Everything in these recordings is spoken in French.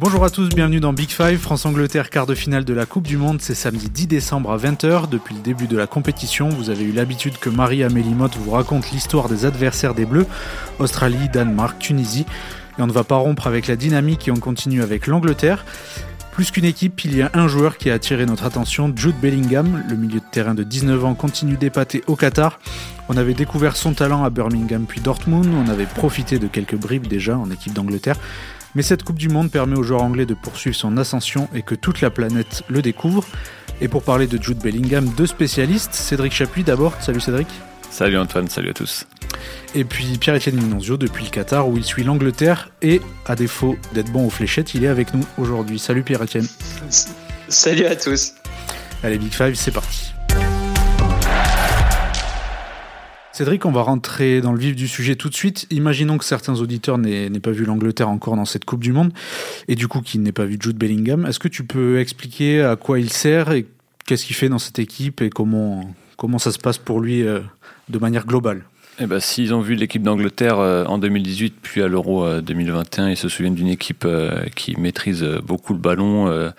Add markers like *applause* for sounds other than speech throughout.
Bonjour à tous, bienvenue dans Big Five, France-Angleterre, quart de finale de la Coupe du Monde, c'est samedi 10 décembre à 20h. Depuis le début de la compétition, vous avez eu l'habitude que Marie-Amélie Motte vous raconte l'histoire des adversaires des Bleus, Australie, Danemark, Tunisie. Et on ne va pas rompre avec la dynamique et on continue avec l'Angleterre. Plus qu'une équipe, il y a un joueur qui a attiré notre attention, Jude Bellingham. Le milieu de terrain de 19 ans continue d'épater au Qatar. On avait découvert son talent à Birmingham puis Dortmund, on avait profité de quelques bribes déjà en équipe d'Angleterre. Mais cette Coupe du Monde permet aux joueurs anglais de poursuivre son ascension et que toute la planète le découvre. Et pour parler de Jude Bellingham, deux spécialistes. Cédric Chapuis d'abord. Salut Cédric. Salut Antoine, salut à tous. Et puis Pierre-Etienne Minonzio depuis le Qatar où il suit l'Angleterre et, à défaut d'être bon aux fléchettes, il est avec nous aujourd'hui. Salut Pierre-Etienne. Salut à tous. Allez, Big Five, c'est parti. Cédric, on va rentrer dans le vif du sujet tout de suite. Imaginons que certains auditeurs n'aient pas vu l'Angleterre encore dans cette Coupe du Monde et du coup qu'ils n'aient pas vu Jude Bellingham. Est-ce que tu peux expliquer à quoi il sert et qu'est-ce qu'il fait dans cette équipe et comment, comment ça se passe pour lui euh, de manière globale? Eh ben, S'ils ont vu l'équipe d'Angleterre euh, en 2018 puis à l'Euro 2021, euh, ils se souviennent d'une équipe qui maîtrise beaucoup le ballon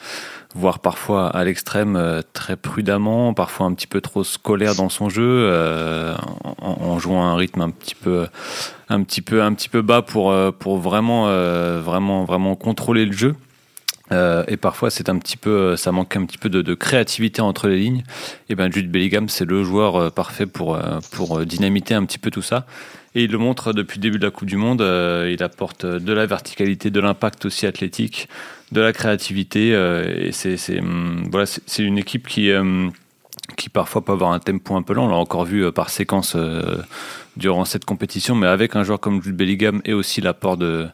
voire parfois à l'extrême euh, très prudemment, parfois un petit peu trop scolaire dans son jeu, euh, en, jouant un rythme un petit peu, un petit peu, un petit peu bas pour euh, pour vraiment, vraiment, vraiment contrôler le jeu. Et parfois, c'est un petit peu, ça manque un petit peu de, créativité entre les lignes. Et ben, Jude Bellingham, c'est le joueur parfait pour pour dynamiter un petit peu tout ça. Et il le montre depuis le début de la Coupe du Monde. il apporte de la verticalité, de l'impact aussi athlétique de la créativité. Euh, et c'est hum, voilà, c'est une équipe qui hum, qui parfois peut avoir un tempo un peu lent. On l'a encore vu euh, par séquence euh, durant cette compétition, mais avec un joueur comme Jude Bellingham et aussi l'apport de,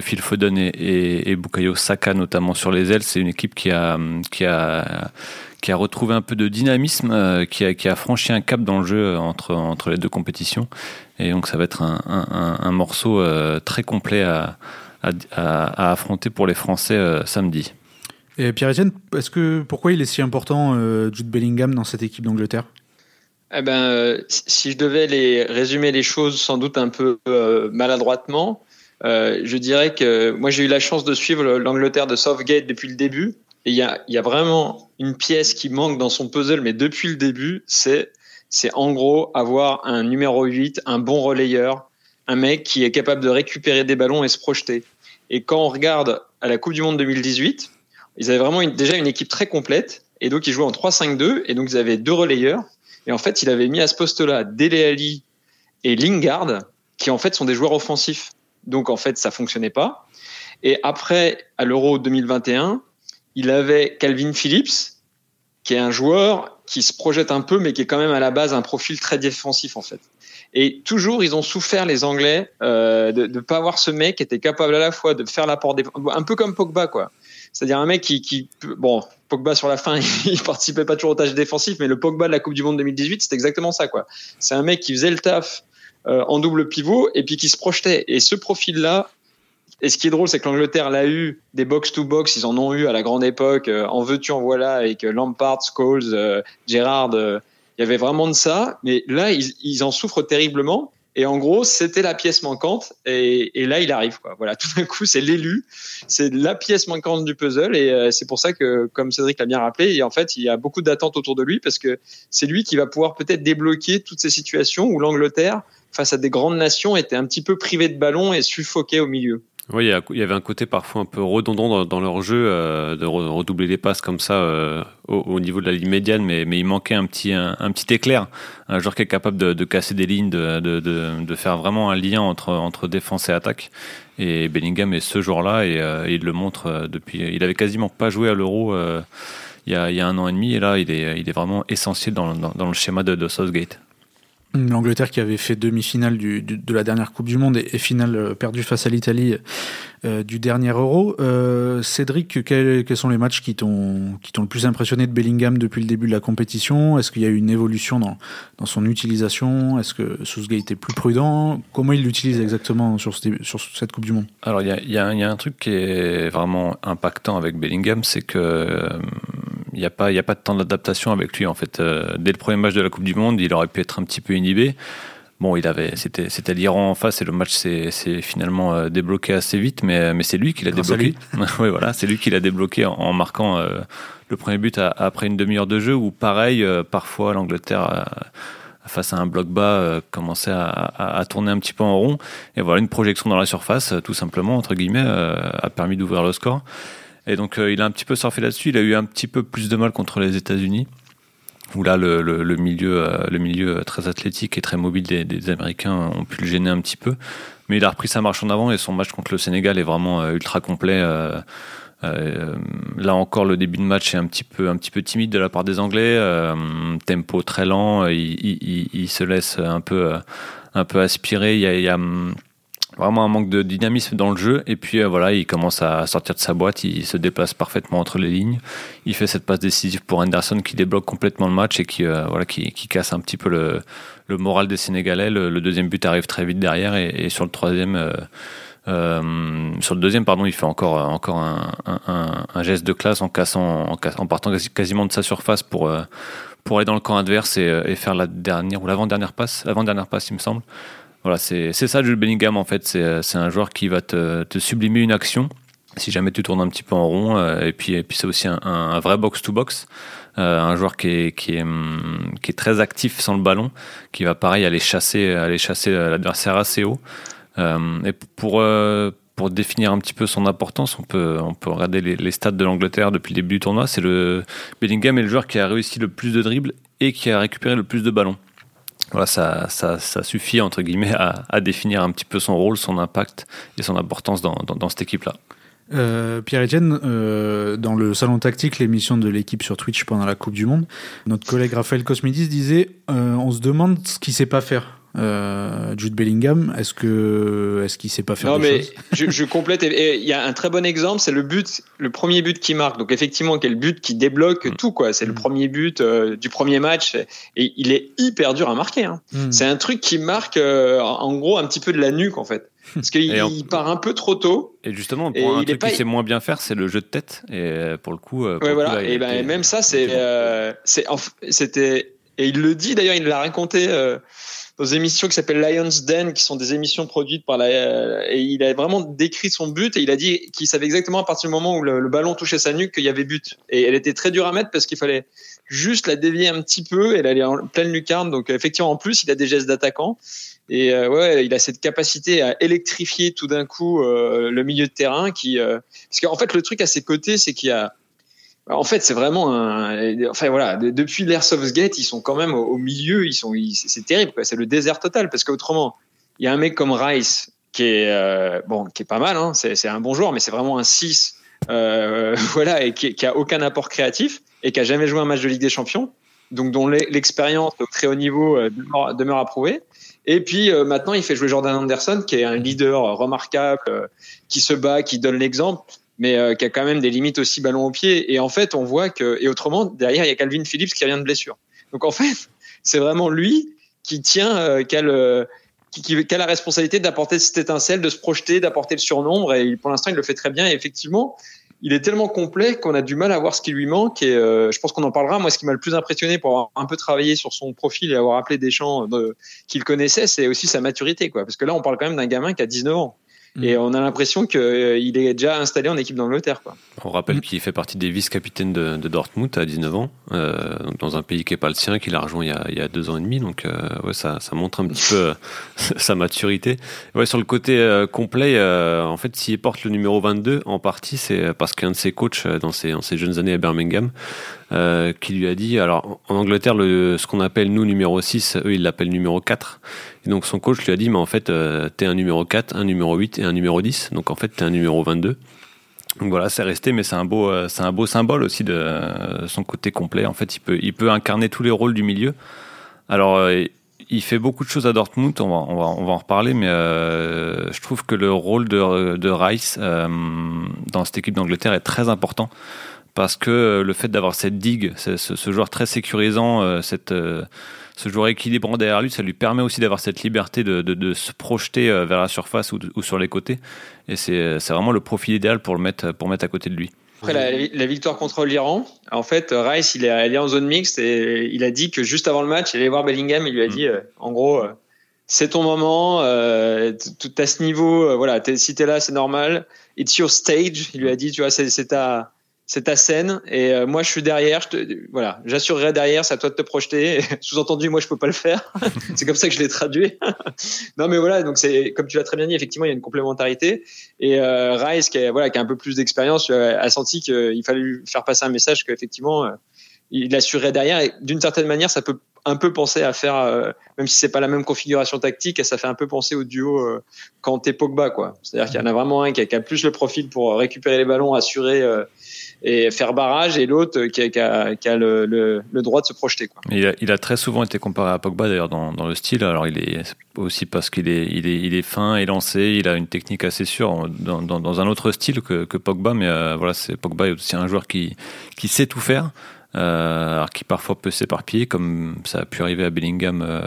Phil Foden et, et, Bukayo Saka notamment sur les ailes, c'est une équipe qui a, qui a, qui a retrouvé un peu de dynamisme, qui, a, qui a franchi un cap dans le jeu entre, entre les deux compétitions. Et donc ça va être un, morceau très complet à, affronter pour les Français euh, samedi. Et Pierre-Etienne, est-ce que pourquoi il est si important euh, Jude Bellingham dans cette équipe d'Angleterre? Eh ben, euh, si je devais les résumer les choses sans doute un peu maladroitement, je dirais que moi j'ai eu la chance de suivre l'Angleterre de Southgate depuis le début. Et il y a, y a, vraiment une pièce qui manque dans son puzzle, mais depuis le début, c'est c'est en gros avoir un numéro 8, un bon relayeur, un mec qui est capable de récupérer des ballons et se projeter. Et quand on regarde à la Coupe du Monde 2018, ils avaient vraiment déjà une équipe très complète. Et donc, ils jouaient en 3-5-2. Et donc, ils avaient deux relayeurs. Et en fait, il avait mis à ce poste-là Dele Ali et Lingard, qui en fait sont des joueurs offensifs. Donc, en fait, ça fonctionnait pas. Et après, à l'Euro 2021, il avait Calvin Phillips, qui est un joueur qui se projette un peu, mais qui est quand même à la base un profil très défensif, en fait. Et toujours, ils ont souffert, les Anglais, euh, de ne pas avoir ce mec qui était capable à la fois de faire l'apport. Un peu comme Pogba, quoi. C'est-à-dire un mec qui. Bon, Pogba, sur la fin, *laughs* il participait pas toujours aux tâches défensives, mais le Pogba de la Coupe du Monde 2018, c'est exactement ça, quoi. C'est un mec qui faisait le taf euh, en double pivot et puis qui se projetait. Et ce profil-là, et ce qui est drôle, c'est que l'Angleterre l'a eu des box-to-box, ils en ont eu à la grande époque, euh, en veux-tu, en voilà, avec Lampard, Scholes, euh, Gerrard il y avait vraiment de ça, mais là, ils, en souffrent terriblement. Et en gros, c'était la pièce manquante. Et, et, là, il arrive. Quoi. Voilà, *laughs* tout d'un coup, c'est l'élu. C'est la pièce manquante du puzzle. Et euh, c'est pour ça que, comme Cédric l'a bien rappelé, en fait, il y a beaucoup d'attentes autour de lui parce que c'est lui qui va pouvoir peut-être débloquer toutes ces situations où l'Angleterre, face à des grandes nations, était un petit peu privée de ballon et suffoquée au milieu. Oui, il y avait un côté parfois un peu redondant dans, leur jeu, euh, de redoubler les passes comme ça euh, au, niveau de la ligne médiane, mais, mais il manquait un petit, un, petit éclair, un joueur qui est capable de, casser des lignes, de, de, de, faire vraiment un lien entre, entre défense et attaque. Et Bellingham est ce joueur-là et, euh, il le montre depuis. Il avait quasiment pas joué à l'Euro il, y a, il y a un an et demi, et là il est, il est vraiment essentiel dans, dans, dans le schéma de, de Southgate. L'Angleterre qui avait fait demi-finale de la dernière Coupe du Monde et, finale euh, perdue face à l'Italie euh, du dernier Euro. Euh, Cédric, quels, sont les matchs qui t'ont le plus impressionné de Bellingham depuis le début de la compétition? Est-ce qu'il y a eu une évolution dans, son utilisation? Est-ce que Southgate est plus prudent? Comment il l'utilise exactement sur, cette Coupe du Monde? Alors il y a, un truc qui est vraiment impactant avec Bellingham, c'est que n'y a, pas, a pas de temps d'adaptation avec lui. En fait, euh, dès le premier match de la Coupe du Monde, il aurait pu être un petit peu inhibé. Bon, il avait, c'était, c'était l'Iran en face et le match s'est, finalement débloqué assez vite, mais, mais c'est lui qui l'a débloqué. *laughs* oui, voilà, c'est lui qui l'a débloqué en, marquant le premier but après une demi-heure de jeu où, pareil, parfois l'Angleterre face à un bloc bas, euh, commençait à, tourner un petit peu en rond. Et voilà, une projection dans la surface, tout simplement, entre guillemets, euh, a permis d'ouvrir le score. Et donc, euh, il a un petit peu surfé là-dessus. Il a eu un petit peu plus de mal contre les États-Unis, où là, le, milieu, le milieu très athlétique et très mobile des, Américains ont pu le gêner un petit peu. Mais il a repris sa marche en avant et son match contre le Sénégal est vraiment ultra complet. Euh, là encore, le début de match est un petit peu, timide de la part des Anglais. Euh, tempo très lent, il, se laisse un peu, aspirer. Vraiment un manque de dynamisme dans le jeu. Et puis euh, voilà, il commence à sortir de sa boîte, il se déplace parfaitement entre les lignes. Il fait cette passe décisive pour Anderson qui débloque complètement le match et qui, voilà, qui, casse un petit peu le, moral des Sénégalais. Le, deuxième but arrive très vite derrière et, sur le troisième. Euh, sur le deuxième, pardon, il fait encore, encore un, geste de classe en partant quasiment de sa surface pour, euh, pour aller dans le camp adverse et, euh, et faire la dernière ou l'avant-dernière passe, avant-dernière passe, il me semble. C'est ça Jules Bellingham en fait. C'est un joueur qui va te, sublimer une action si jamais tu tournes un petit peu en rond. Et puis, et puis c'est aussi un, vrai box-to-box. un joueur hum, qui est très actif sans le ballon, qui va pareil aller chasser, aller chasser l'adversaire assez haut. Euh, et pour euh, définir un petit peu son importance, on peut, on peut regarder les, stats de l'Angleterre depuis le début du tournoi. C'est le Bellingham est le joueur qui a réussi le plus de dribbles et qui a récupéré le plus de ballons. Voilà, ça, ça, ça suffit entre guillemets à, définir un petit peu son rôle, son impact et son importance dans, dans, cette équipe-là. Euh, Pierre-Etienne, euh, dans le salon tactique, l'émission de l'équipe sur Twitch pendant la Coupe du Monde, notre collègue Raphaël Cosmidis disait euh, on se demande ce qu'il sait pas faire euh, Jude Bellingham, est-ce que est-ce qu'il sait pas faire Non, mais je, je, *laughs* complète. Il y a un très bon exemple, c'est le but, le premier but qui marque. Donc effectivement, quel but qui débloque mm. tout quoi. C'est le mm. premier but euh, du premier match et il est hyper dur à marquer. Hein. Mm. C'est un truc qui marque euh, en gros un petit peu de la nuque en fait. Parce qu'il *laughs* part un peu trop tôt. Et justement, pour un truc qu'il sait moins bien faire, c'est le jeu de tête. Et pour le coup, ouais, voilà. et ben, même ça, c'est, c'était, et il le dit d'ailleurs, il l'a raconté des émissions qui s'appellent Lions Den, qui sont des émissions produites par la. Euh, et il a vraiment décrit son but et il a dit qu'il savait exactement à partir du moment où le, ballon touchait sa nuque qu'il y avait but. Et elle était très dure à mettre parce qu'il fallait juste la dévier un petit peu. Elle allait en pleine lucarne. Donc effectivement, en plus, il a des gestes d'attaquant. Et euh, ouais, il a cette capacité à électrifier tout d'un coup euh, le milieu de terrain. Qui, parce qu'en fait, le truc à ses côtés, c'est qu'il y a en fait, c'est vraiment un. Enfin voilà, depuis l'Airsoft Gate, ils sont quand même au, milieu. Ils sont, c'est terrible. C'est le désert total parce qu'autrement, il y a un mec comme Rice qui est euh, bon, qui est pas mal. Hein, c'est un bon joueur, mais c'est vraiment un 6 euh, *laughs* voilà, et qui, qui, a aucun apport créatif et qui a jamais joué un match de Ligue des Champions, donc dont l'expérience au très haut niveau euh, demeure, demeure approuvée. Et puis euh, maintenant, il fait jouer Jordan Anderson, qui est un leader remarquable, qui se bat, qui donne l'exemple mais euh, qui a quand même des limites aussi ballon au pied. Et en fait, on voit que, et autrement, derrière, il y a Calvin Phillips qui revient de blessure. Donc en fait, c'est vraiment lui qui tient, euh, qui, a le, qui, qui, a la responsabilité d'apporter cette étincelle, de se projeter, d'apporter le surnombre. Et pour l'instant, il le fait très bien. Et effectivement, il est tellement complet qu'on a du mal à voir ce qui lui manque. Et euh, je pense qu'on en parlera. Moi, ce qui m'a le plus impressionné pour avoir un peu travaillé sur son profil et avoir appelé des champs de, qu'il connaissait, c'est aussi sa maturité. Quoi. Parce que là, on parle quand même d'un gamin qui a 19 ans. Et mm. on a l'impression qu'il euh, est déjà installé en équipe d'Angleterre. On rappelle mm. qu'il fait partie des vice-capitaines de, Dortmund à 19 ans, euh, dans un pays qui n'est pas le sien, qu'il a rejoint il y, a, il y, a, deux ans et demi. Donc euh, ouais, ça, ça, montre un petit peu *laughs* sa maturité. Ouais, sur le côté complet, en fait, s'il porte le numéro 22, en partie, c'est parce qu'un de ses coachs dans ses, dans ses jeunes années à Birmingham, qui lui a dit, alors en Angleterre, le, ce qu'on appelle nous numéro 6, eux ils l'appellent numéro 4. Et donc son coach lui a dit, mais en fait, euh, t'es un numéro 4, un numéro 8 et un numéro 10. Donc en fait, t'es un numéro 22. Donc voilà, c'est resté, mais c'est un beau, euh, un beau symbole aussi de euh, son côté complet. En fait, il peut, il peut incarner tous les rôles du milieu. Alors, il fait beaucoup de choses à Dortmund, on va, on va, on va en reparler, mais je trouve que le rôle de, de Rice dans cette équipe d'Angleterre est très important parce que le fait d'avoir cette digue, ce, ce, joueur très sécurisant, cette ce joueur équilibrant derrière lui, ça lui permet aussi d'avoir cette liberté de, de, se projeter euh, vers la surface ou, ou sur les côtés. Et c'est vraiment le profil idéal pour le mettre, pour mettre à côté de lui. Après la, victoire contre l'Iran, en fait, Rice, il est allé en zone mixte et il a dit que juste avant le match, il allait voir Bellingham et il lui a mm. dit, euh, en gros, euh, c'est ton moment, euh, à ce niveau, voilà, es, si t'es là, c'est normal. It's your stage, il lui a dit, tu vois, c'est ta, c'est ta scène et euh, moi je suis derrière je te, voilà j'assurerai derrière c'est à toi de te projeter. *laughs* Sous-entendu moi je peux pas le faire. *laughs* C'est comme ça que je l'ai traduit. *laughs* Non mais voilà donc c'est comme tu l'as très bien dit effectivement il y a une complémentarité. Et euh, Rice qui, voilà qui a un peu plus d'expérience a senti qu'il fallait lui faire passer un message qu'effectivement euh, il assurerait derrière. Et d'une certaine manière ça peut un peu penser à faire euh, même si c'est pas la même configuration tactique ça fait un peu penser au duo euh, t'es Pogba quoi. C'est-à-dire qu'il y en a vraiment un qui a, qui a, plus le profil pour récupérer les ballons assurer et faire barrage et l'autre qui, a, le, droit de se projeter. Il, a, très souvent été comparé à Pogba d'ailleurs dans, le style. Alors il est aussi parce qu'il est, il est, il est fin et lancé, il a une technique assez sûre dans, un autre style que, Pogba, mais euh, voilà, c'est Pogba est aussi un joueur qui sait tout faire. Euh, alors qui parfois peut s'éparpiller, comme ça a pu arriver à Bellingham euh,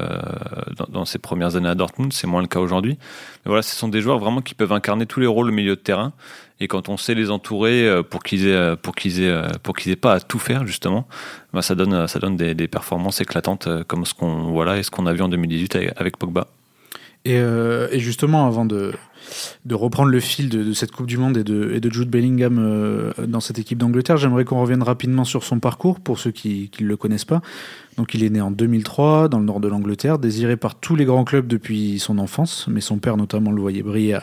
dans, ses premières années à Dortmund. C'est moins le cas aujourd'hui. Mais voilà, ce sont des joueurs vraiment qui peuvent incarner tous les rôles au milieu de terrain. Et quand on sait les entourer euh, pour qu'ils aient, pour qu'ils aient, pour qu'ils aient pas à tout faire justement, bah ça donne, ça donne des, performances éclatantes comme ce qu'on voilà et ce qu'on a vu en 2018 avec, Pogba. Et, et, justement, avant de, reprendre le fil de, cette Coupe du Monde et de, Jude Bellingham euh, dans cette équipe d'Angleterre, j'aimerais qu'on revienne rapidement sur son parcours pour ceux qui ne le connaissent pas. Donc il est né en 2003 dans le nord de l'Angleterre, désiré par tous les grands clubs depuis son enfance, mais son père notamment le voyait briller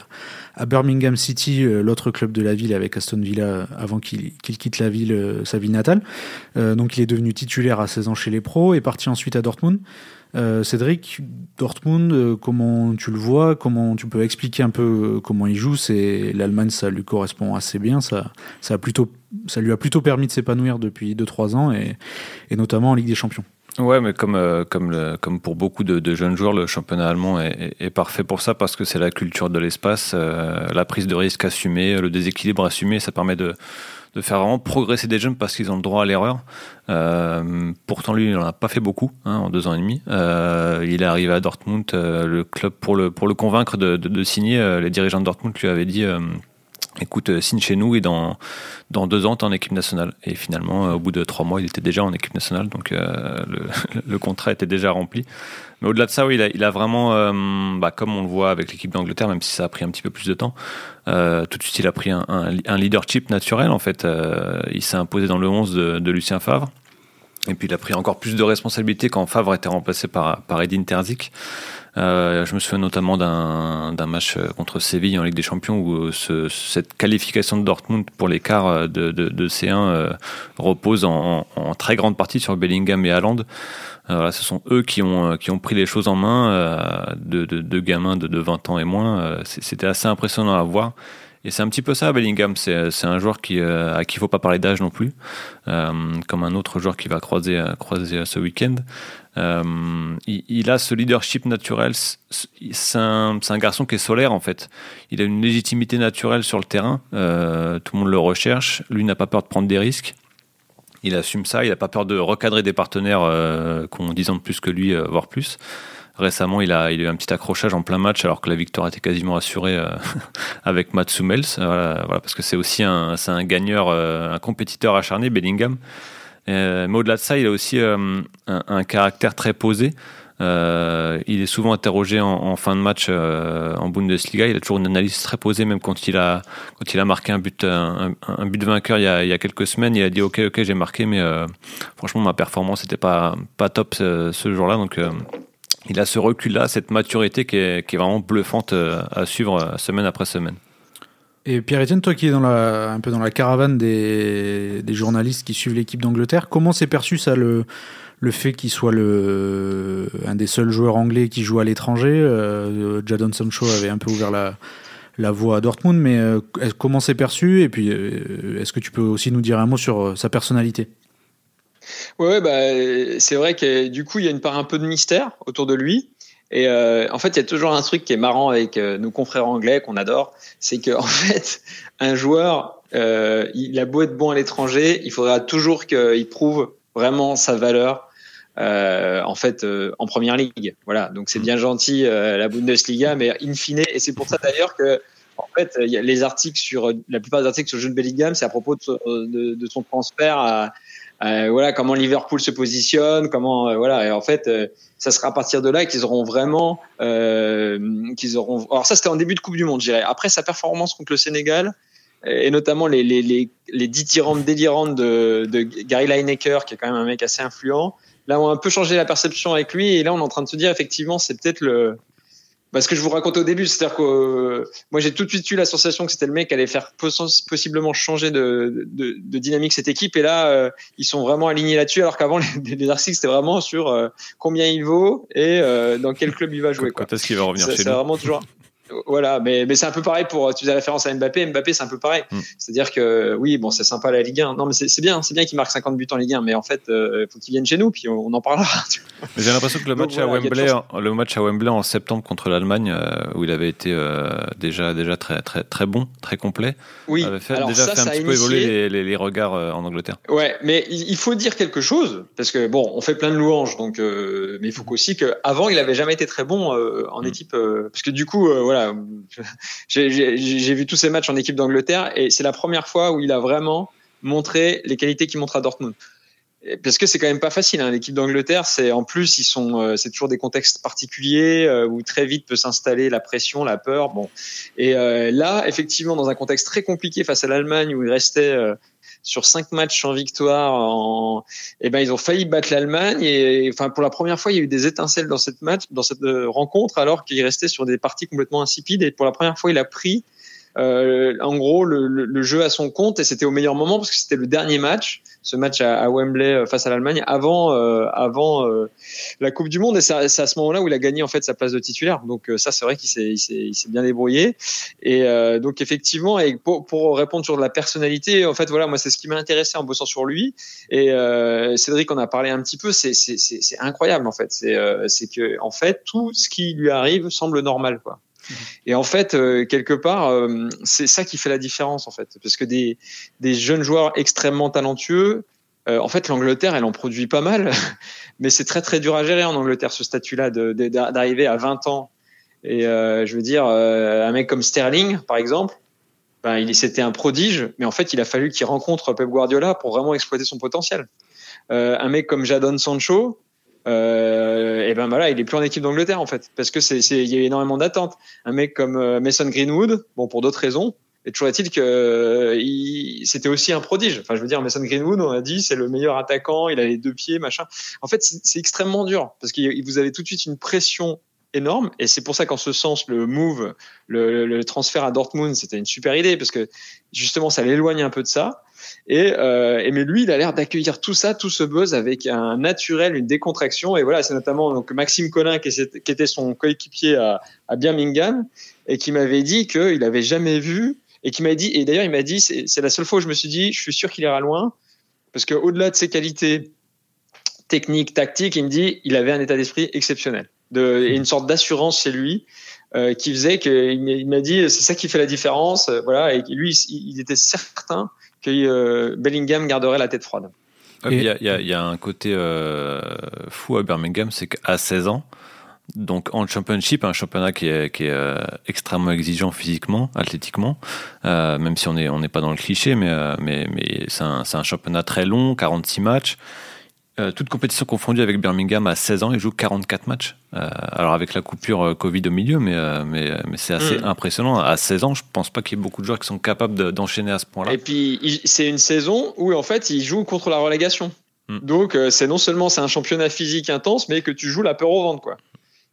à, Birmingham City, euh, l'autre club de la ville avec Aston Villa avant qu'il quitte la ville, euh, sa ville natale. Euh, donc il est devenu titulaire à 16 ans chez les pros et parti ensuite à Dortmund. Euh, Cédric, Dortmund, euh, comment tu le vois? Comment tu peux expliquer un peu comment il joue? C'est l'Allemagne, ça lui correspond assez bien. Ça, ça a plutôt, ça lui a plutôt permis de s'épanouir depuis 2-3 ans et, notamment en Ligue des Champions. Ouais, mais comme, euh, comme, comme pour beaucoup de, jeunes joueurs, le championnat allemand est, parfait pour ça parce que c'est la culture de l'espace, euh, la prise de risque assumée, le déséquilibre assumé, ça permet de, de faire vraiment progresser des jeunes parce qu'ils ont le droit à l'erreur. Euh, pourtant, lui, il n'en a pas fait beaucoup hein, en deux ans et demi. Euh, il est arrivé à Dortmund, euh, le club pour le, pour le convaincre de, de, signer. Les dirigeants de Dortmund lui avaient dit écoute, euh, signe chez nous et dans, dans deux ans, tu es en équipe nationale. Et finalement, euh, au bout de trois mois, il était déjà en équipe nationale, donc euh, *laughs* le, contrat était déjà rempli. Mais au-delà de ça, oui, il a, vraiment, bah, comme on le voit avec l'équipe d'Angleterre, même si ça a pris un petit peu plus de temps, tout de suite, il a pris un, un, un leadership naturel, en fait. il s'est imposé dans le 11 de, de, Lucien Favre. Et puis il a pris encore plus de responsabilités quand Favre était remplacé par, par Edin Terzic. Euh, je me souviens notamment d'un match euh, contre Séville en Ligue des Champions où euh, ce, cette qualification de Dortmund pour l'écart euh, de, de, de, C1 repose en, en, très grande partie sur Bellingham et Haaland. Voilà, ce sont eux qui ont, qui ont pris les choses en main de, de, de gamins de, de 20 ans et moins. C'était assez impressionnant à voir. Et c'est un petit peu ça, Bellingham. C'est un joueur qui, à qui il faut pas parler d'âge non plus, euh, comme un autre joueur qui va croiser, ce week-end. Euh, il, a ce leadership naturel. C'est un, un, garçon qui est solaire en fait. Il a une légitimité naturelle sur le terrain. Euh, tout le monde le recherche. Lui n'a pas peur de prendre des risques. Il assume ça. Il n'a pas peur de recadrer des partenaires euh, qui ont 10 ans de plus que lui, euh, voire plus. Récemment, il a, eu un petit accrochage en plein match alors que la victoire était quasiment assurée euh, *laughs* avec Mats Hummels. Voilà, voilà, parce que c'est aussi un, un gagneur, euh, un compétiteur acharné, Bellingham. Euh, mais au-delà de ça, il a aussi euh, un, caractère très posé. Euh, il est souvent interrogé en, fin de match euh, en Bundesliga. Il a toujours une analyse très posée, même quand il a marqué un but un, vainqueur il y, a, quelques semaines. Il a dit ok ok j'ai marqué, mais euh, franchement ma performance n'était pas top ce, ce jour-là. Donc euh, il a ce recul-là, cette maturité qui est, vraiment bluffante à suivre semaine après semaine. Et Pierre-Etienne, toi qui es un peu dans la caravane des, journalistes qui suivent l'équipe d'Angleterre, comment s'est perçu ça le, fait qu'il soit un des seuls joueurs anglais qui joue à l'étranger euh, Jadon Sancho avait un peu ouvert la, voie à Dortmund, mais euh, comment c'est perçu? Et puis, euh, est-ce que tu peux aussi nous dire un mot sur euh, sa personnalité? Ouais, bah, c'est vrai que du coup, il y a une part un peu de mystère autour de lui. Et euh, en fait, il y a toujours un truc qui est marrant avec euh, nos confrères anglais qu'on adore, c'est qu'en *laughs* en fait, un joueur, euh, il a beau être bon à l'étranger, il faudra toujours qu'il prouve vraiment sa valeur. En fait, en première ligue, voilà. Donc c'est bien gentil la Bundesliga, mais in fine, et c'est pour ça d'ailleurs que en fait, les articles sur la plupart des articles sur Jude Bellingham, c'est à propos de, de, son transfert à, voilà comment Liverpool se positionne, comment voilà. Et en fait, ça sera à partir de là qu'ils auront vraiment, qu'ils auront. Alors ça, c'était en début de Coupe du Monde, je. Après sa performance contre le Sénégal, et notamment les, les, les, les délirantes de, de Gary Lineker, qui est quand même un mec assez influent. Là, on a un peu changé la perception avec lui, et là, on est en train de se dire, effectivement, c'est peut-être le, bah, ce que je vous raconte au début, c'est-à-dire que euh, moi j'ai tout de suite eu l'association que c'était le mec qui allait faire possiblement changer de, de, de dynamique cette équipe, et là euh, ils sont vraiment alignés là-dessus, alors qu'avant *laughs* les, les, articles c'était vraiment sur euh, combien il vaut et dans quel club il va jouer. Quand est-ce qu'il va revenir chez nous C'est vraiment toujours. Voilà, mais, mais c'est un peu pareil pour. Tu faisais référence à Mbappé. Mbappé, c'est un peu pareil. Mm. C'est-à-dire que oui, bon, c'est sympa la Ligue 1. Non, mais c'est bien, c'est bien qu'il marque 50 buts en Ligue 1, mais en fait, il euh, faut qu'il vienne chez nous, puis on, en parlera. *laughs* J'ai l'impression que le match, à Wembley, le match à Wembley en septembre contre l'Allemagne, euh, où il avait été euh, déjà, déjà très, très, très bon, très complet, oui. avait fait, déjà fait un petit peu évoluer les, les, regards en Angleterre. Ouais, mais il faut dire quelque chose, parce que bon, on fait plein de louanges, donc, mais il faut aussi qu'avant, il avait jamais été très bon en mm. équipe, parce que du coup, voilà *laughs* j'ai vu tous ces matchs en équipe d'Angleterre et c'est la première fois où il a vraiment montré les qualités qu'il montre à Dortmund. Parce que c'est quand même pas facile. Hein. L'équipe d'Angleterre, c'est en plus ils sont, euh, c'est toujours des contextes particuliers euh, où très vite peut s'installer la pression, la peur. Bon, et euh, là, effectivement, dans un contexte très compliqué face à l'Allemagne où il restait sur cinq matchs en victoire, en, eh ben ils ont failli battre l'Allemagne et enfin pour la première fois il y a eu des étincelles dans cette match, dans cette euh, rencontre alors qu'il restait sur des parties complètement insipides. Et pour la première fois il a pris en gros le, le, jeu à son compte et c'était au meilleur moment parce que c'était le dernier match, ce match à, à Wembley euh, face à l'Allemagne avant euh, avant euh, la Coupe du Monde. Et c'est à, ce moment-là où il a gagné en fait sa place de titulaire. Donc ça c'est vrai qu'il s'est bien débrouillé. Et donc effectivement et pour, pour répondre sur la personnalité en fait voilà moi c'est ce qui m'a intéressé en bossant sur lui. Et Cédric en a parlé un petit peu. C'est incroyable en fait. C'est c'est que en fait tout ce qui lui arrive semble normal quoi. Et en fait, euh, quelque part, euh, c'est ça qui fait la différence, en fait. Parce que des, des jeunes joueurs extrêmement talentueux, euh, en fait, l'Angleterre, elle en produit pas mal, *laughs* mais c'est très, très dur à gérer en Angleterre, ce statut-là, d'arriver à 20 ans. Et je veux dire, un mec comme Sterling, par exemple, ben, il c'était un prodige, mais en fait, il a fallu qu'il rencontre Pep Guardiola pour vraiment exploiter son potentiel. un mec comme Jadon Sancho, euh, et ben voilà, il est plus en équipe d'Angleterre en fait, parce que c'est il y a énormément d'attentes. Un mec comme euh, Mason Greenwood, bon pour d'autres raisons, et toujours est-il que euh, c'était aussi un prodige. Enfin, je veux dire, Mason Greenwood, on a dit, c'est le meilleur attaquant, il a les deux pieds, machin. En fait, c'est extrêmement dur parce que vous avez tout de suite une pression énorme. Et c'est pour ça qu'en ce sens, le move, le, le transfert à Dortmund, c'était une super idée parce que justement, ça l'éloigne un peu de ça. Euh, et mais lui, il a l'air d'accueillir tout ça, tout ce buzz avec un naturel, une décontraction. Et voilà, c'est notamment donc Maxime Collin qui, était son coéquipier à, Birmingham et qui m'avait dit qu'il n'avait jamais vu et qui m'a dit et d'ailleurs il m'a dit c'est la seule fois où je me suis dit je suis sûr qu'il ira loin parce que au-delà de ses qualités techniques, tactiques, il me dit il avait un état d'esprit exceptionnel et une sorte d'assurance chez lui euh, qui faisait qu'il m'a dit c'est ça qui fait la différence euh, voilà et lui il était certain que euh, Bellingham garderait la tête froide. Il y, y, a un côté euh, fou à Birmingham, c'est qu'à 16 ans, donc en championship, un championnat qui est, qui est euh, extrêmement exigeant physiquement, athlétiquement, même si on n'est on pas dans le cliché, mais, mais, mais c'est un, un, championnat très long, 46 matchs. Euh, toute compétition confondue avec Birmingham à 16 ans, il joue 44 matchs. Euh, alors avec la coupure euh, Covid au milieu, mais, mais, mais c'est assez mm. impressionnant. À 16 ans, je pense pas qu'il y ait beaucoup de joueurs qui sont capables d'enchaîner à ce point-là. Et puis c'est une saison où en fait il joue contre la relégation. Mm. Donc c'est non seulement c'est un championnat physique intense, mais que tu joues la peur au ventre, quoi.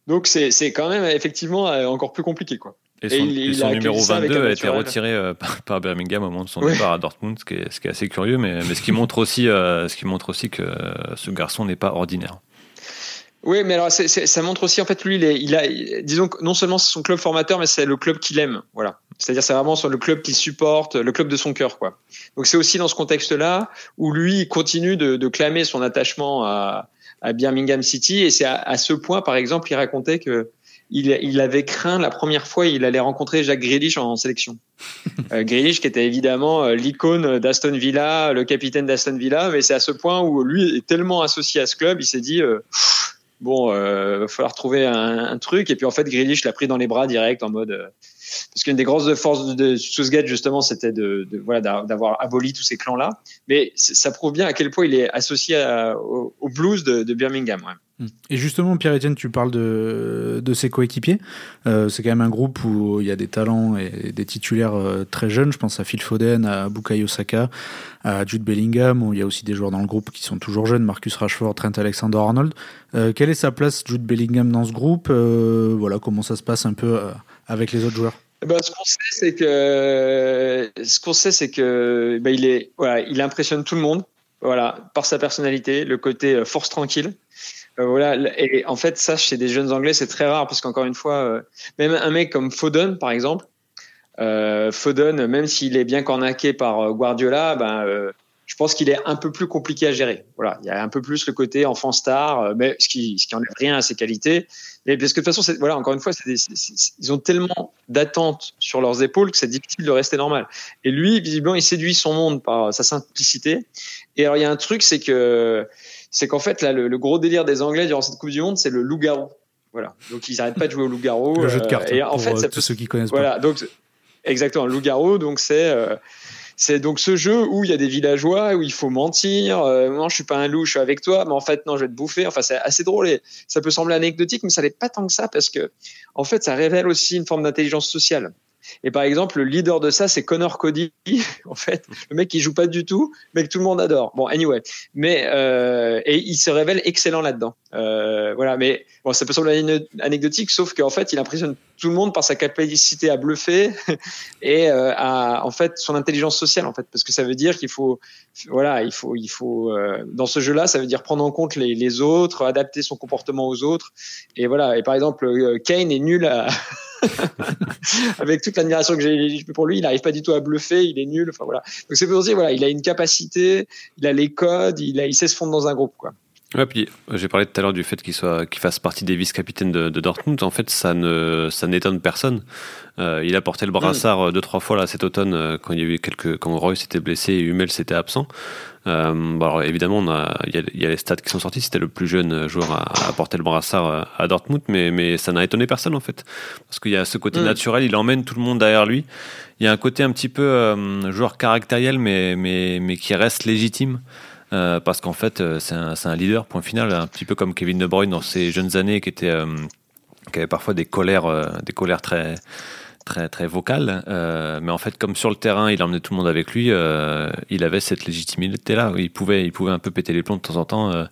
Donc c'est quand même effectivement encore plus compliqué, quoi. Et son, numéro 22 a été retiré euh, *laughs* par, Birmingham au moment de son départ à Dortmund, ce qui, est, ce qui est, assez curieux, mais, mais ce, qui montre aussi, euh, ce qui montre aussi que ce garçon n'est pas ordinaire. Oui, mais alors ça montre aussi en fait lui, il, il a, disons que non seulement c'est son club formateur, mais c'est le club qu'il aime, voilà. C'est-à-dire c'est vraiment le club qu'il supporte, le club de son cœur, quoi. Donc c'est aussi dans ce contexte-là où lui il continue de, de clamer son attachement à, à Birmingham City, et c'est à, à, ce point, par exemple, il racontait que il, avait craint la première fois il allait rencontrer Jacques Grealish en, sélection. *laughs* euh, Grealish qui était évidemment euh, l'icône d'Aston Villa, le capitaine d'Aston Villa, mais c'est à ce point où lui est tellement associé à ce club, il s'est dit euh, bon, euh, va falloir trouver un, truc. Et puis en fait, Grealish l'a pris dans les bras direct en mode parce qu'une des grosses forces de, Southgate justement, c'était de, voilà d'avoir aboli tous ces clans là. Mais ça prouve bien à quel point il est associé au, blues de, Birmingham. Hmm. Et justement, Pierre-Etienne, tu parles de, de ses coéquipiers. Euh, c'est quand même un groupe où il y a des talents et des titulaires euh, très jeunes. Je pense à Phil Foden, à Bukayo Saka, à Jude Bellingham, il y a aussi des joueurs dans le groupe qui sont toujours jeunes, Marcus Rashford, Trent Alexander-Arnold. Euh, quelle est sa place, Jude Bellingham, dans ce groupe? Voilà, comment ça se passe un peu avec les autres joueurs? Ben, ce qu'on sait, c'est que ce qu'on sait, c'est que ben, il est, voilà, il impressionne tout le monde, voilà, par sa personnalité, le côté force tranquille. Euh, voilà, et en fait, ça, chez des jeunes Anglais, c'est très rare parce qu'encore une fois, euh, même un mec comme Foden, par exemple, euh, Foden, même s'il est bien cornaqué par Guardiola, ben, je pense qu'il est un peu plus compliqué à gérer. Voilà, il y a un peu plus le côté enfant star, mais ce qui, ce qui enlève rien à ses qualités. Mais parce que de toute façon, voilà, encore une fois, ils ont tellement d'attentes sur leurs épaules que c'est difficile de rester normal. Et lui, visiblement, il séduit son monde par sa simplicité. Et alors, il y a un truc, c'est que c'est qu'en fait, là, le, gros délire des Anglais durant cette Coupe du Monde, c'est le loup-garou. Voilà. Donc, ils n'arrêtent pas de jouer au loup-garou. Le jeu de cartes. et en fait, euh, tous ceux qui connaissent voilà, Donc, exactement, loup-garou. Donc, c'est. Euh, c'est donc ce jeu où il y a des villageois où il faut mentir. Euh, non, je suis pas un loup, je suis avec toi, mais en fait non, je vais te bouffer. Enfin, c'est assez drôle et ça peut sembler anecdotique, mais ça n'est pas tant que ça parce que en fait, ça révèle aussi une forme d'intelligence sociale. Et par exemple, le leader de ça, c'est Connor Cody, *laughs* en fait, le mec qui joue pas du tout, mais que tout le monde adore. Bon, anyway, mais euh, et il se révèle excellent là-dedans. Euh, voilà, mais bon, ça peut sembler anecdotique, sauf qu'en fait, il impressionne tout le monde par sa capacité à bluffer *laughs* et euh, à en fait son intelligence sociale, en fait, parce que ça veut dire qu'il faut, voilà, il faut, il faut euh, dans ce jeu-là, ça veut dire prendre en compte les, les autres, adapter son comportement aux autres, et voilà. Et par exemple, euh, Kane est nul à *laughs* *laughs* avec toute l'admiration que j'ai pour lui, il n'arrive pas du tout à bluffer, il est nul. Enfin voilà. Donc c'est pour dire voilà, il a une capacité, il a les codes, il, a, sait se fondre dans un groupe quoi. Ouais, puis j'ai parlé tout à l'heure du fait qu'il soit, qu'il fasse partie des vice-capitaines de, Dortmund. En fait, ça ne, ça n'étonne personne. Euh, il a porté le brassard mm. deux trois fois là cet automne euh, quand il y a eu quelques, quand Roy s'était blessé et Hummel s'était absent. Euh, bon, alors évidemment, on a, il, y a, il y a les stats qui sont sortis. C'était le plus jeune joueur à, à, porter le brassard à Dortmund, mais, mais ça n'a étonné personne en fait, parce qu'il y a ce côté mm. naturel. Il emmène tout le monde derrière lui. Il y a un côté un petit peu euh, joueur caractériel, mais, mais, mais qui reste légitime. Euh, parce qu'en fait, euh, c'est un, leader, point final, un petit peu comme Kevin De Bruyne dans ses jeunes années, qui, était, euh, qui avait parfois des colères, des colères très, très, très vocales. mais en fait, comme sur le terrain, il emmenait tout le monde avec lui, il avait cette légitimité-là. Il pouvait, il pouvait un peu péter les plombs de temps en temps.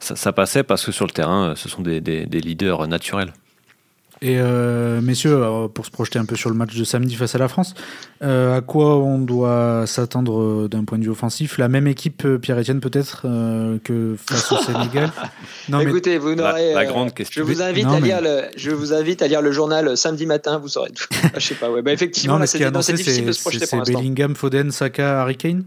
Ça, passait parce que sur le terrain, ce sont des leaders naturels. Et euh, messieurs, pour se projeter un peu sur le match de samedi face à la France, euh, à quoi on doit s'attendre euh, d'un point de vue offensif? La même équipe, Pierre-Etienne, peut-être, que face au *laughs* Sénégal? Non, Écoutez, vous n'aurez. La, grande question. Je vous, invite à lire le, je vous invite à lire le journal samedi matin, vous saurez tout. *laughs* je sais pas, ouais. Bah, effectivement, c'est difficile de se projeter pour l'instant. C'est Bellingham, Foden, Saka, Harry Kane?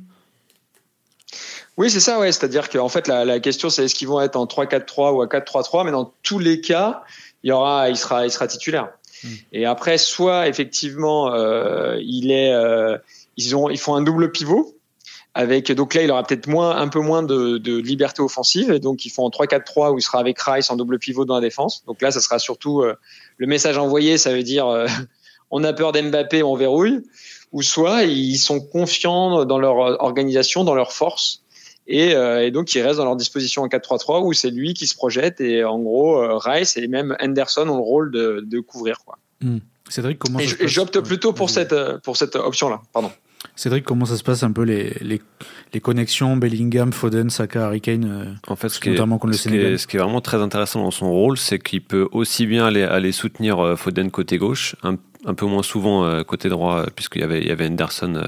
Oui, c'est ça, ouais. C'est-à-dire qu'en fait, la, la question, c'est est-ce qu'ils vont être en 3-4-3 ou à 4-3-3, mais dans tous les cas, il y aura, il sera, il sera titulaire. Hmm. Et après, soit effectivement, euh, il est, euh, ils ont, ils font un double pivot. Avec donc là, il aura peut-être moins, un peu moins de, de, liberté offensive. Et donc, ils font en 3-4-3 où il sera avec Rice en double pivot dans la défense. Donc là, ça sera surtout euh, le message envoyé. Ça veut dire, euh, *laughs* on a peur d'Mbappé, on verrouille. Ou soit ils sont confiants dans leur organisation, dans leur force et, euh, et, donc, ils restent dans leur disposition en 4-3-3 où c'est lui qui se projette. Et en gros, euh, Rice et même Henderson ont le rôle de, de couvrir. Quoi. Hmm. Cédric, comment Et j'opte plutôt pour cette, euh, pour cette option-là. Pardon. Cédric, comment ça se passe un peu les, les, les connexions Bellingham, Foden, Saka, Harry Kane, en fait, ce qui, est, le ce, qui est, ce qui est vraiment très intéressant dans son rôle, c'est qu'il peut aussi bien aller, aller soutenir Foden côté gauche, un, un peu moins souvent côté droit, puisqu'il y avait, il y avait Henderson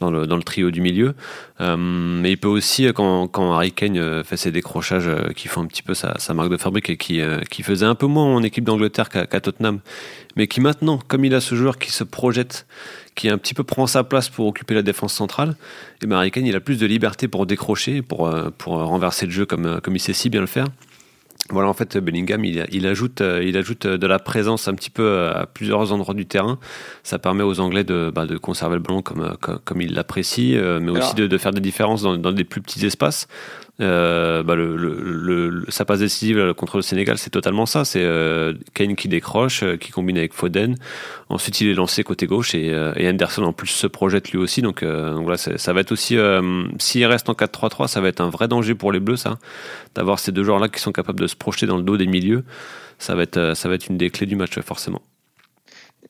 dans le, dans le trio du milieu. Euh, mais il peut aussi, quand, quand Harry Kane euh, fait ses décrochages euh, qui font un petit peu sa, marque de fabrique et qui, qui faisait un peu moins en équipe d'Angleterre qu'à Tottenham, mais qui maintenant, comme il a ce joueur qui se projette, qui un petit peu prend sa place pour occuper la défense centrale, et ben Harry Kane, il a plus de liberté pour décrocher, pour, pour renverser le jeu comme, comme il sait si bien le faire. Voilà, en fait, Bellingham, il, il, ajoute, euh, il ajoute de la présence un petit peu euh, à plusieurs endroits du terrain. Ça permet aux Anglais de, bah, de conserver le ballon comme, euh, comme, comme ils l'apprécient, mais aussi de, de, faire des différences dans, dans, des plus petits espaces. Euh, bah sa passe décisive contre le Sénégal, c'est totalement ça. C'est euh, Kane qui décroche, euh, qui combine avec Foden. Ensuite, il est lancé côté gauche et, euh, et Anderson en plus se projette lui aussi. Donc, donc voilà, ça va être aussi. S'il reste en 4-3-3, ça va être un vrai danger pour les Bleus, ça, d'avoir ces deux joueurs-là qui sont capables de se projeter dans le dos des milieux. Ça va être, ça va être une des clés du match, forcément.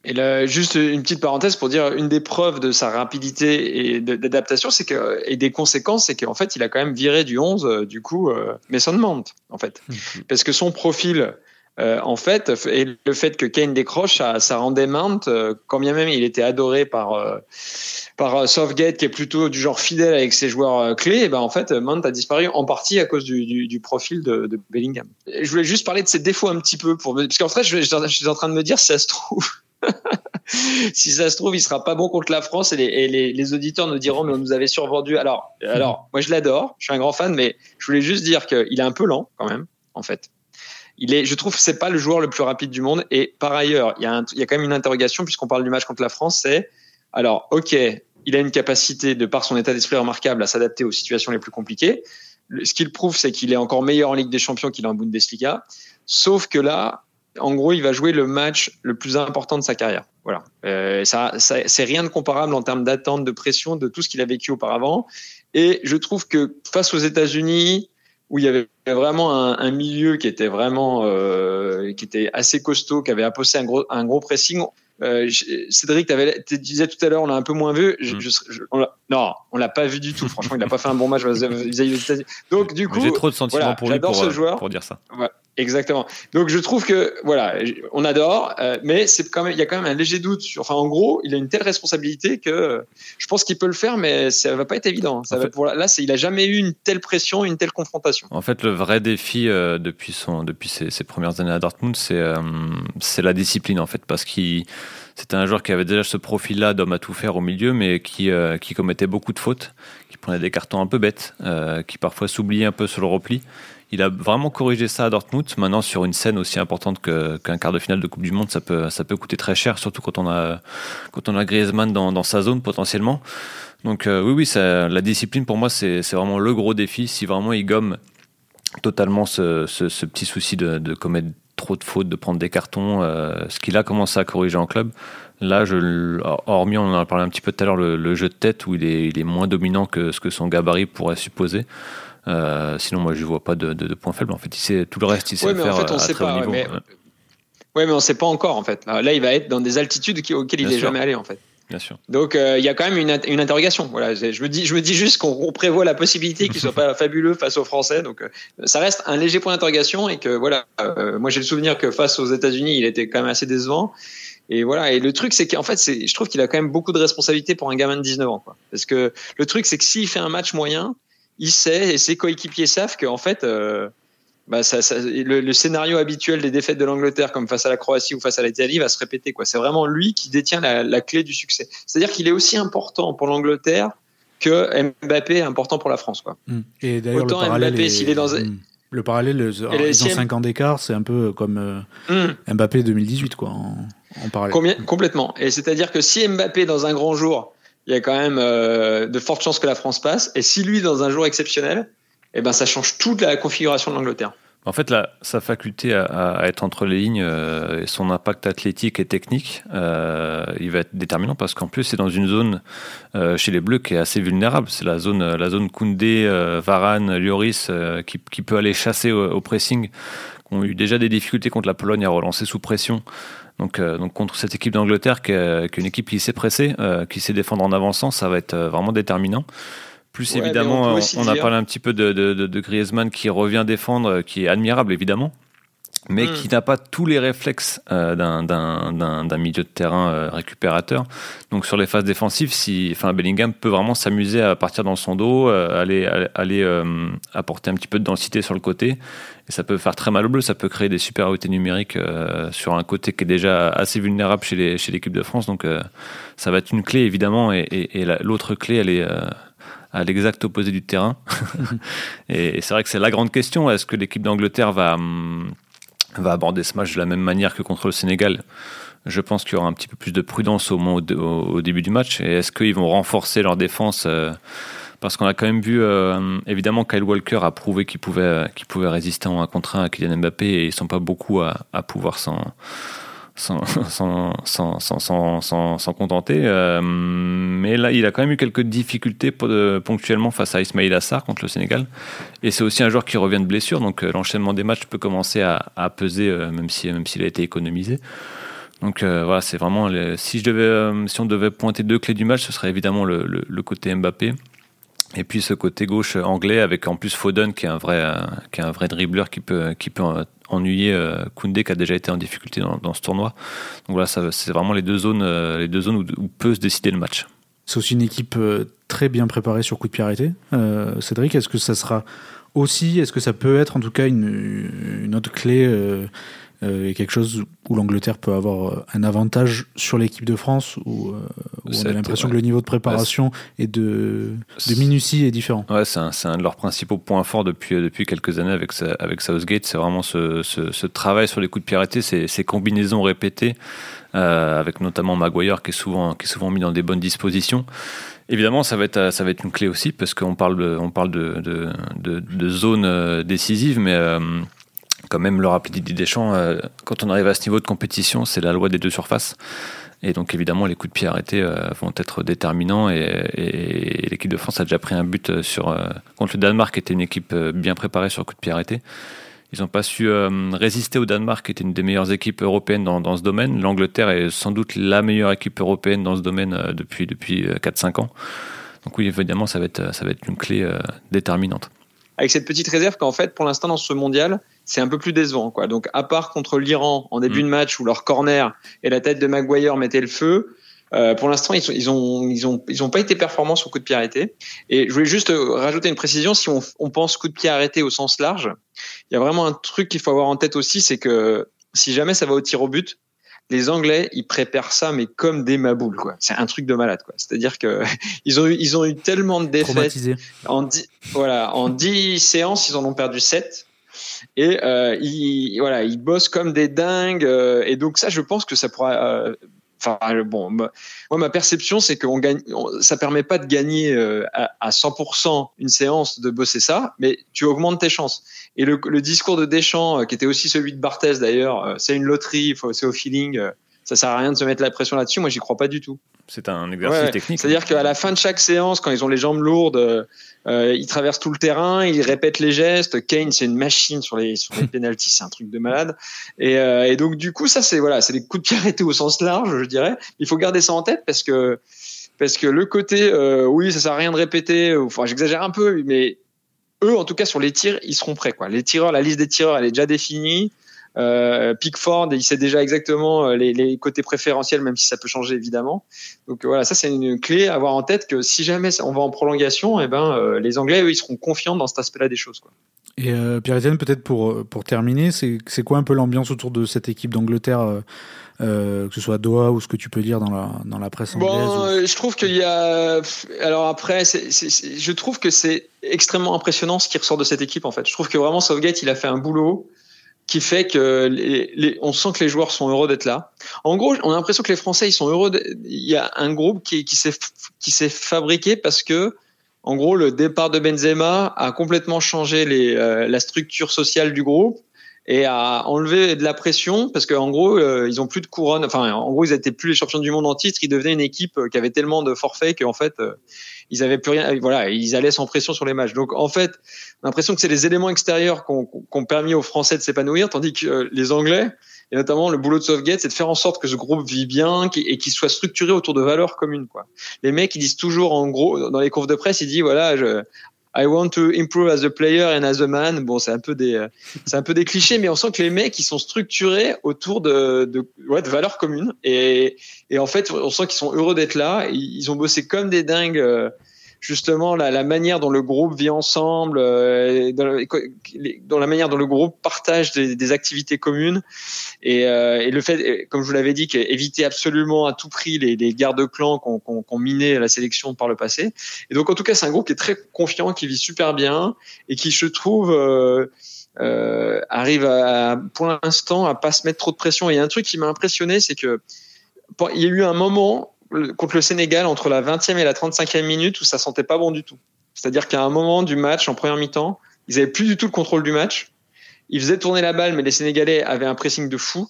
Et là, juste une petite parenthèse pour dire une des preuves de sa rapidité et d'adaptation, c'est que et des conséquences, c'est qu'en fait, il a quand même viré du 11 euh, du coup euh, Mason Mount en fait, mhm. parce que son profil euh, en fait et le fait que Kane décroche, ça, ça rendait Mount, euh, quand bien même il était adoré par euh, par Southgate qui est plutôt du genre fidèle avec ses joueurs clés, et ben en fait Mount a disparu en partie à cause du, du, du profil de, de, Bellingham. je voulais juste parler de ses défauts un petit peu pour parce qu'en fait je, je, suis en train de me dire si ça se trouve *laughs* si ça se trouve, il sera pas bon contre la France et les, auditeurs nous diront mais on nous avait survendu. Alors, alors, moi je l'adore, je suis un grand fan, mais je voulais juste dire qu'il est un peu lent quand même, en fait. Il est, je trouve c'est pas le joueur le plus rapide du monde. Et par ailleurs, il y a, il y a quand même une interrogation puisqu'on parle du match contre la France. C'est alors, ok, il a une capacité de par son état d'esprit remarquable à s'adapter aux situations les plus compliquées. Ce qu'il prouve, c'est qu'il est encore meilleur en Ligue des Champions qu'il est en Bundesliga. Sauf que là, en gros, il va jouer le match le plus important de sa carrière. Voilà. Euh, ça, c'est rien de comparable en termes d'attente, de pression, de tout ce qu'il a vécu auparavant. Et je trouve que face aux États-Unis, où il y avait vraiment un, milieu qui était vraiment, euh, qui était assez costaud, qui avait imposé un gros, un gros pressing. Euh, Cédric, tu disais tout à l'heure, on l'a un peu moins vu. Mm. on non, on l'a pas vu du tout. Franchement, il n'a pas fait un bon match vis-à-vis des États-Unis. Donc, du coup, j'ai trop de sentiments pour lui pour, ce joueur. pour dire ça. Exactement. Donc je trouve que voilà, on adore, euh, mais c'est quand même il y a quand même un léger doute sur. Enfin, en gros, il a une telle responsabilité que je pense qu'il peut le faire, mais ça va pas être évident. Ça va, pour, là, il a jamais eu une telle pression, une telle confrontation. En fait, le vrai défi euh, depuis son depuis ses, ses, premières années à Dortmund, c'est euh, c'est la discipline en fait, parce qu'il c'était un joueur qui avait déjà ce profil-là d'homme à tout faire au milieu, mais qui, qui commettait beaucoup de fautes, qui prenait des cartons un peu bêtes, qui parfois s'oubliait un peu sur le repli. Il a vraiment corrigé ça à Dortmund. Maintenant, sur une scène aussi importante qu'un quart de finale de Coupe du Monde, ça peut, ça peut coûter très cher, surtout quand on a, quand on a Griezmann dans, sa zone potentiellement. Donc euh, oui, oui, la discipline pour moi, c'est vraiment le gros défi. Si vraiment il gomme totalement ce, ce, petit souci de, commettre trop de fautes, de prendre des cartons, euh, ce qu'il a commencé à corriger en club. Là, hormis, on en a parlé un petit peu tout à l'heure, le, le, jeu de tête où il est, il est moins dominant que ce que son gabarit pourrait supposer. Euh, sinon, moi, je vois pas de, de, point faible. En fait, il sait, tout le reste, il sait le faire en fait, on à sait très pas, haut niveau. Mais... Ouais, mais on ne sait pas encore, en fait. Là, il va être dans des altitudes auxquelles il n'est jamais allé, en fait. Bien sûr. Donc, euh, il y a quand même une, une interrogation. Voilà, je me dis, je me dis juste qu'on prévoit la possibilité qu'il soit *laughs* pas fabuleux face aux Français. Donc, euh, ça reste un léger point d'interrogation et que voilà. moi, j'ai le souvenir que face aux États-Unis, il était quand même assez décevant. Et voilà. Et le truc, c'est qu'en fait, je trouve qu'il a quand même beaucoup de responsabilités pour un gamin de 19 ans. Quoi. Parce que le truc, c'est que s'il fait un match moyen, il sait et ses coéquipiers savent qu'en fait, euh, bah ça, ça, le, scénario habituel des défaites de l'Angleterre, comme face à la Croatie ou face à l'Italie, va se répéter. Quoi. C'est vraiment lui qui détient la, la clé du succès. C'est-à-dire qu'il est aussi important pour l'Angleterre que Mbappé est important pour la France. Quoi. Mmh. Et d'ailleurs, le parallèle Mbappé, est... est dans mmh. Le parallèle, ils ont 5 ans d'écart, c'est un peu comme euh, mmh. Mbappé 2018, quoi, en, en parallèle. Combien, complètement. Et c'est-à-dire que si Mbappé, dans un grand jour, il y a quand même euh, de fortes chances que la France passe. Et si lui, dans un jour exceptionnel, eh ben, ça change toute la configuration de l'Angleterre. En fait, sa faculté à, être entre les lignes euh, et son impact athlétique et technique, euh, il va être déterminant parce qu'en plus, c'est dans une zone chez les Bleus qui est assez vulnérable. C'est la zone, la zone Koundé, Varane, Lloris qui, qui, peut aller chasser au, au pressing, qui ont eu déjà des difficultés contre la Pologne à relancer sous pression. Donc, euh, donc contre cette équipe d'Angleterre, qui, est une équipe qui sait presser, euh, qui sait défendre en avançant, ça va être euh, vraiment déterminant. Plus évidemment, on, a parlé un petit peu de, de, de, Griezmann qui revient défendre, qui est admirable évidemment, mais hmm. qui n'a pas tous les réflexes euh, d'un milieu de terrain récupérateur. Donc sur les phases défensives, si, enfin Bellingham peut vraiment s'amuser à partir dans son dos, aller, aller apporter un petit peu de densité sur le côté et ça peut faire très mal au bleu, ça peut créer des supériorités numériques euh, sur un côté qui est déjà assez vulnérable chez l'équipe chez de France. Donc euh, ça va être une clé évidemment, et, et, l'autre clé, elle est euh, à l'exact opposé du terrain. *laughs* et, c'est vrai que c'est la grande question. Est-ce que l'équipe d'Angleterre va, hum, va aborder ce match de la même manière que contre le Sénégal je pense qu'il y aura un petit peu plus de prudence au, début du match. Et est-ce qu'ils vont renforcer leur défense parce qu'on a quand même vu, évidemment, Kyle Walker a prouvé qu'il pouvait, pouvait résister en un contre un à Kylian Mbappé et ils sont pas beaucoup à pouvoir s'en sans contenter. Euh, mais là, il a quand même eu quelques difficultés ponctuellement face à Ismail Assar contre le Sénégal. Et c'est aussi un joueur qui revient de blessure, donc euh, l'enchaînement des matchs peut commencer à, peser, euh, même s'il même s'il a été économisé. Donc voilà, c'est vraiment. si, je devais, si on devait pointer deux clés du match, ce serait évidemment le, côté Mbappé. Et puis ce côté gauche anglais avec en plus Foden qui est un vrai, qui est un vrai dribbleur qui peut, qui peut ennuyer euh, Koundé qui a déjà été en difficulté dans, ce tournoi. Donc voilà, c'est vraiment les deux zones, euh, les deux zones où, peut se décider le match. C'est aussi une équipe euh, très bien préparée sur coup de pied arrêté. Cédric, est-ce que ça sera aussi, est-ce que ça peut être en tout cas une, une autre clé euh, et quelque chose où l'Angleterre peut avoir euh, un avantage sur l'équipe de France, où, euh, on a l'impression que le niveau de préparation et de, de minutie est différent. Ouais, c'est un, un, de leurs principaux points forts depuis, depuis quelques années avec, avec Southgate. C'est vraiment ce, ce, ce, travail sur les coups de arrêtés, ces, ces combinaisons répétées, euh, avec notamment Maguire qui est, souvent, qui est souvent mis dans des bonnes dispositions. Évidemment, ça va être, ça va être une clé aussi, parce qu'on parle de, on parle de, de, de, de zone décisive, mais quand même le rappelait Didier Deschamps, euh, quand on arrive à ce niveau de compétition, c'est la loi des deux surfaces. Et donc évidemment, les coups de pied arrêtés euh, vont être déterminants. Et, l'équipe de France a déjà pris un but euh, sur, contre le Danemark, qui était une équipe bien préparée sur coups de pied arrêtés. Ils n'ont pas su résister au Danemark, qui était une des meilleures équipes européennes dans, dans ce domaine. L'Angleterre est sans doute la meilleure équipe européenne dans ce domaine depuis, depuis 4-5 ans. Donc oui, évidemment, ça va être, ça va être une clé déterminante. Avec cette petite réserve qu'en fait, pour l'instant, dans ce mondial, c'est un peu plus décevant. Quoi. Donc, à part contre l'Iran en début mm. de match où leur corner et la tête de Maguire mettaient le feu, euh, pour l'instant, ils, ils, ont, ils, ont, ils ont pas été performants sur coup de pied arrêté. Et je voulais juste euh, rajouter une précision. Si on, on pense coup de pied arrêté au sens large, il y a vraiment un truc qu'il faut avoir en tête aussi, c'est que si jamais ça va au tir au but, les Anglais, ils préparent ça, mais comme des maboules, quoi. C'est un truc de malade, quoi. C'est-à-dire que *laughs* ils ont eu, ils ont eu tellement de défaites. En dix, voilà, en 10 séances, ils en ont perdu 7. Et euh, ils, voilà, ils bossent comme des dingues. Euh, et donc ça, je pense que ça pourra. Euh, enfin bon, moi ma perception c'est qu'on gagne, ça permet pas de gagner euh, à, à 100% une séance de bosser ça, mais tu augmentes tes chances. Et le, le discours de Deschamps, qui était aussi celui de Barthez d'ailleurs, c'est une loterie, c'est au feeling ça sert à rien de se mettre la pression là-dessus. Moi, j'y crois pas du tout. C'est un exercice technique. C'est-à-dire qu'à la fin de chaque séance, quand ils ont les jambes lourdes, euh, ils traversent tout le terrain, ils répètent les gestes. Kane, c'est une machine sur les sur les *laughs* penalties, c'est un truc de malade. Et, euh, et donc du coup, ça c'est voilà, c'est des coups de pied arrêtés au sens large, je dirais. Il faut garder ça en tête parce que parce que le côté euh, oui, ça sert à rien de répéter. Enfin, j'exagère un peu, mais eux, en tout cas sur les tirs, ils seront prêts quoi. Les tireurs, la liste des tireurs, elle est déjà définie. Euh, Pickford, il sait déjà exactement euh, les, côtés préférentiels, même si ça peut changer évidemment. Donc voilà, ça c'est une clé à avoir en tête que si jamais on va en prolongation, eh ben euh, les Anglais eux, ils seront confiants dans cet aspect-là des choses. Quoi. Et Pierre-Étienne, peut-être pour pour terminer, c'est quoi un peu l'ambiance autour de cette équipe d'Angleterre? que ce soit à Doha ou ce que tu peux dire dans la, dans la presse anglaise Bon, je trouve qu'il y a. Alors après, je trouve que c'est extrêmement impressionnant ce qui ressort de cette équipe en fait. Je trouve que vraiment Southgate, il a fait un boulot qui fait que les, on sent que les joueurs sont heureux d'être là. En gros, on a l'impression que les Français ils sont heureux. il y a un groupe qui, qui s'est fabriqué parce que en gros le départ de Benzema a complètement changé les, euh, la structure sociale du groupe et a enlevé de la pression parce qu'en gros euh, ils ont plus de couronne. Enfin en gros ils étaient plus les champions du monde en titre. Ils devenaient une équipe qui avait tellement de forfaits qu'en fait euh, ils avaient plus rien. Voilà ils allaient sans pression sur les matchs. Donc en fait l'impression que c'est les éléments extérieurs qui ont, permis aux Français de s'épanouir, tandis que euh, les Anglais, et notamment le boulot de Southgate, c'est de faire en sorte que ce groupe vit bien et qu'il soit structuré autour de valeurs communes. Quoi. Les mecs, ils disent toujours, en gros, dans les confs de presse, ils disent, voilà, je, I want to improve as a player and as a man. Bon, c'est un peu des, c'est un peu des clichés, mais on sent que les mecs, ils sont structurés autour de, de, ouais, de valeurs communes. Et, et en fait, on sent qu'ils sont heureux d'être là. Ils ont bossé comme des dingues euh, justement la, la, manière dont le groupe vit ensemble, euh, dans, la manière dont le groupe partage des, des activités communes et, euh, et, le fait, comme je vous l'avais dit, éviter absolument à tout prix les, les guerres de clans qu'on qu qu miné la sélection par le passé. Et donc en tout cas, c'est un groupe qui est très confiant, qui vit super bien et qui je trouve euh, euh arrive à, pour l'instant à pas se mettre trop de pression. Et un truc qui m'a impressionné, c'est que il y a eu un moment contre le Sénégal entre la 20e et la 35e minute où ça sentait pas bon du tout. C'est-à-dire qu'à un moment du match, en première mi-temps, ils avaient plus du tout le contrôle du match. Ils faisaient tourner la balle, mais les Sénégalais avaient un pressing de fou.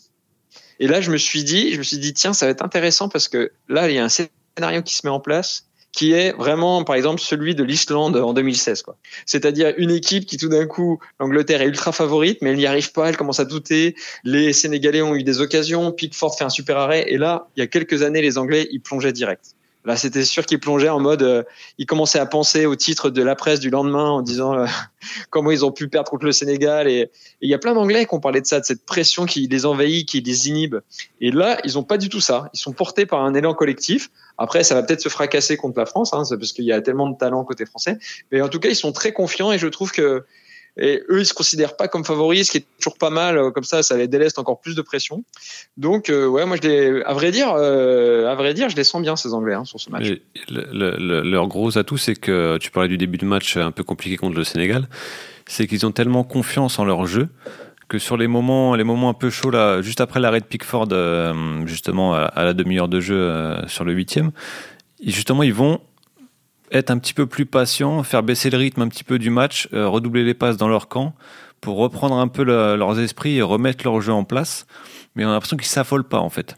Et là, je me suis dit, je me suis dit, tiens, ça va être intéressant parce que là, il y a un scénario qui se met en place qui est vraiment, par exemple, celui de l'Islande en 2016. Quoi. C'est-à-dire une équipe qui, tout d'un coup, l'Angleterre est ultra favorite, mais elle n'y arrive pas, elle commence à douter. Les Sénégalais ont eu des occasions, Pickford fait un super arrêt, et là, il y a quelques années, les Anglais, ils plongeaient direct. Là, c'était sûr qu'ils plongeaient en mode, euh, ils commençaient à penser au titre de la presse du lendemain en disant euh, *laughs* comment ils ont pu perdre contre le Sénégal. Et il y a plein d'Anglais qui ont parlé de ça, de cette pression qui les envahit, qui les inhibe. Et là, ils n'ont pas du tout ça. Ils sont portés par un élan collectif. Après, ça va peut-être se fracasser contre la France, hein, parce qu'il y a tellement de talent côté français. Mais en tout cas, ils sont très confiants et je trouve que et eux, ils se considèrent pas comme favoris, ce qui est toujours pas mal. Euh, comme ça, ça les déleste encore plus de pression. Donc, euh, ouais, moi, à vrai dire, euh, à vrai dire, je les sens bien ces Anglais hein, sur ce match. leur gros atout, c'est que tu parlais du début de match un peu compliqué contre le Sénégal, c'est qu'ils ont tellement confiance en leur jeu que sur les moments, les moments un peu chauds juste après l'arrêt de Pickford, justement à, la demi-heure de jeu sur le huitième, justement, ils vont être un petit peu plus patient, faire baisser le rythme un petit peu du match, euh, redoubler les passes dans leur camp pour reprendre un peu leurs esprits et remettre leur jeu en place. Mais on a l'impression qu'ils s'affolent pas en fait.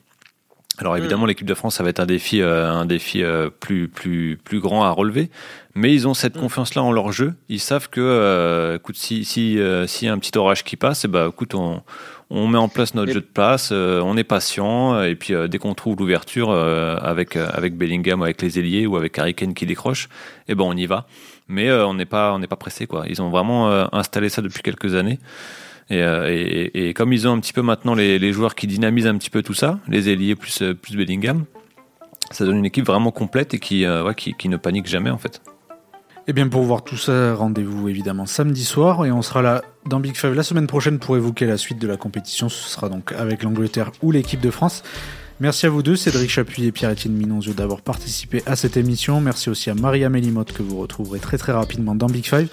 Alors évidemment, mm. l'équipe de France, ça va être un défi, euh, un défi euh, plus, plus, plus grand à relever. Mais ils ont cette mm. confiance-là en leur jeu. Ils savent que, écoute, si, si, s'il y a un petit orage qui passe, et eh ben, écoute, on, on met en place notre jeu de place, euh, on est patient, et puis euh, dès qu'on trouve l'ouverture euh, avec, avec Bellingham, avec les ailiers ou avec Harry Kane qui décroche, eh ben on y va. Mais on n'est pas, on pas pressé. Quoi. Ils ont vraiment installé ça depuis quelques années. Et, et, et, comme ils ont un petit peu maintenant les, les, joueurs qui dynamisent un petit peu tout ça, les ailiers plus, plus Bellingham, ça donne une équipe vraiment complète et qui, ouais, qui, qui ne panique jamais en fait. Et eh bien pour voir tout ça, rendez-vous évidemment samedi soir et on sera là dans Big Five la semaine prochaine pour évoquer la suite de la compétition. Ce sera donc avec l'Angleterre ou l'équipe de France. Merci à vous deux, Cédric Chapuis et Pierre-Étienne Minonzio, d'avoir participé à cette émission. Merci aussi à Maria Mélimotte que vous retrouverez très très rapidement dans Big Five.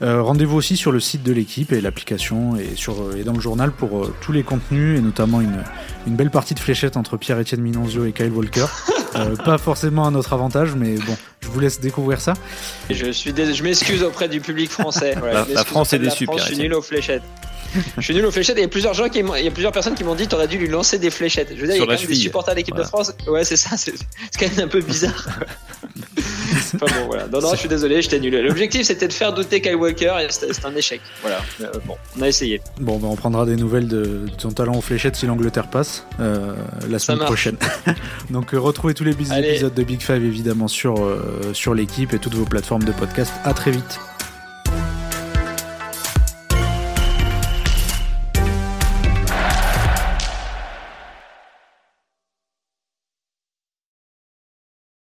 Euh, rendez-vous aussi sur le site de l'équipe et l'application et, sur, et dans le journal pour euh, tous les contenus et notamment une, une belle partie de fléchettes entre Pierre-Etienne Minonzio et Kyle Walker. Euh, *laughs* pas forcément à notre avantage, mais bon, je vous laisse découvrir ça. Je, suis je m'excuse auprès du public français. *laughs* la, France est déçue, Je suis nul aux fléchettes. Je suis nul aux fléchettes. Et il y a plusieurs gens qui il y a plusieurs personnes qui m'ont dit t'aurais dû lui lancer des fléchettes. Je veux dire, il y a quand même des supporters de l'équipe de France. Ouais, c'est ça. C'est quand même un peu bizarre. *laughs* bon, voilà. Non, non, je suis désolé, j'étais nul. L'objectif, c'était de faire douter Kyle Walker et c'était un échec. Voilà. Euh, bon, on a essayé. Bon, ben, on prendra des nouvelles de, ton talent aux fléchettes si l'Angleterre passe euh, la semaine prochaine. *laughs* Donc, euh, retrouvez tous les épisodes de Big Five évidemment sur, sur l'équipe et toutes vos plateformes de podcast. À très vite.